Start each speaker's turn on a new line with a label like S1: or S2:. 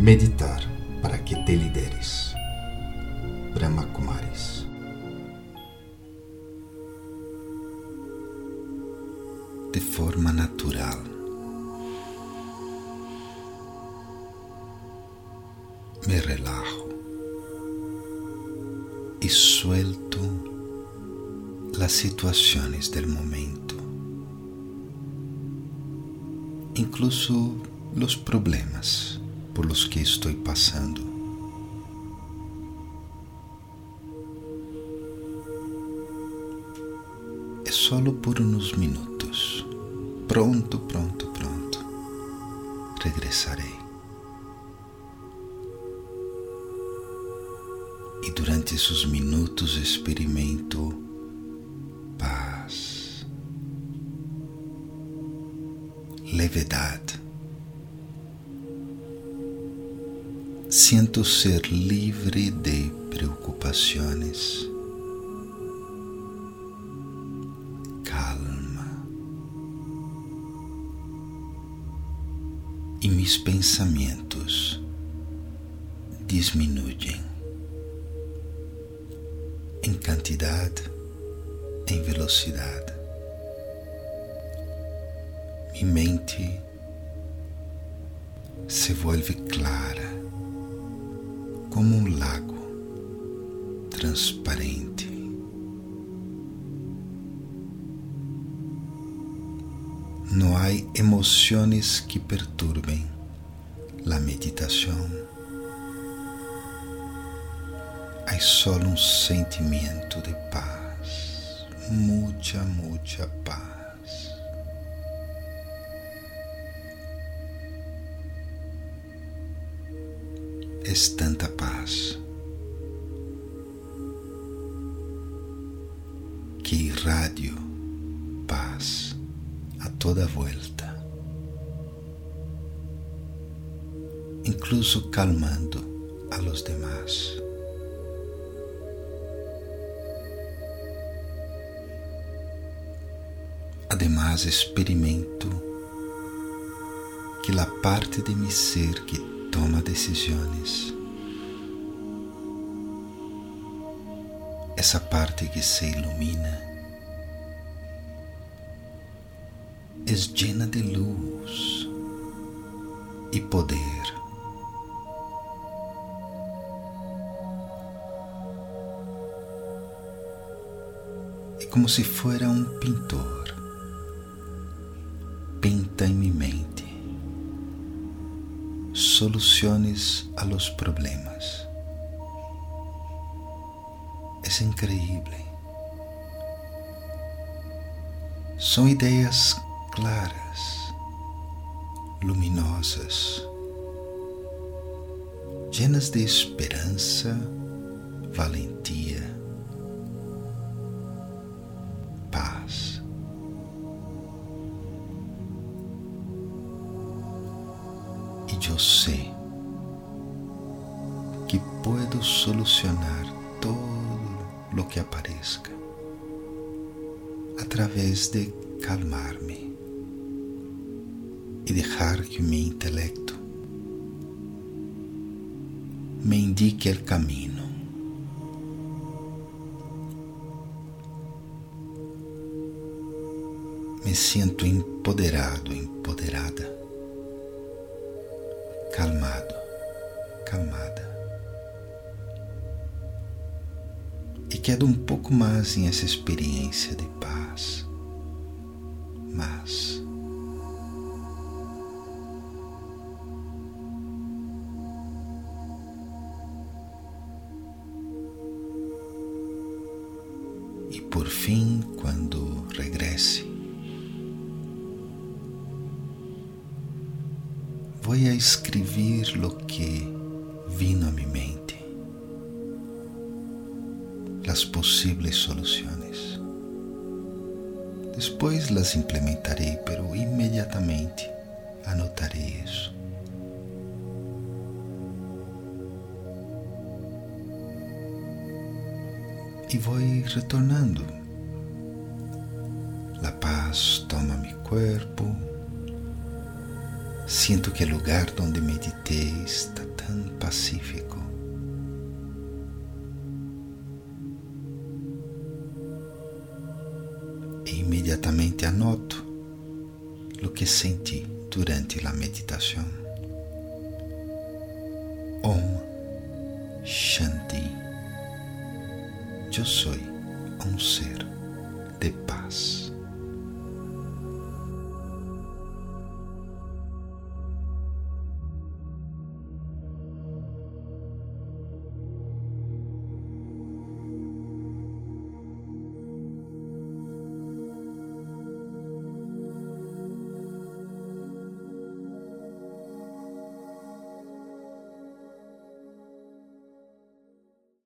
S1: Meditar para que te lideres. Brahma Kumaris. De forma natural. Me relajo y suelto las situaciones del momento, incluso los problemas por los que estoy pasando. É solo por uns minutos. Pronto, pronto, pronto. Regressarei. E durante esses minutos experimento paz, levedade. Sinto ser livre de preocupações. Calma. E meus pensamentos diminuem em quantidade, em velocidade. Minha mente se volve clara como um lago transparente. Não há emoções que perturbem a meditação. Há só um sentimento de paz, muita, muita paz. Es tanta paz que irradio paz a toda vuelta, incluso calmando a los demás. Además, experimento que la parte de mi ser que toma decisões. Essa parte que se ilumina é llena de luz e poder. É como se fuera um pintor. Pinta em minha mente soluciones a los problemas. Es increíble. São ideias claras, luminosas, llenas de esperança, valentia, eu sei que puedo solucionar todo lo que aparezca através de calmar-me e deixar que meu intelecto me indique o caminho. Me sinto empoderado, empoderada calmado, calmada. E quero um pouco mais em essa experiência de paz, mas e por fim, quando regresse voy a escribir lo que vino a mi mente, las posibles soluciones. Después las implementaré, pero inmediatamente anotaré eso. Y voy retornando. La paz toma mi cuerpo, Siento que el lugar donde medité está tan pacífico. E imediatamente anoto lo que senti durante a meditação. Om Shanti. Eu sou um ser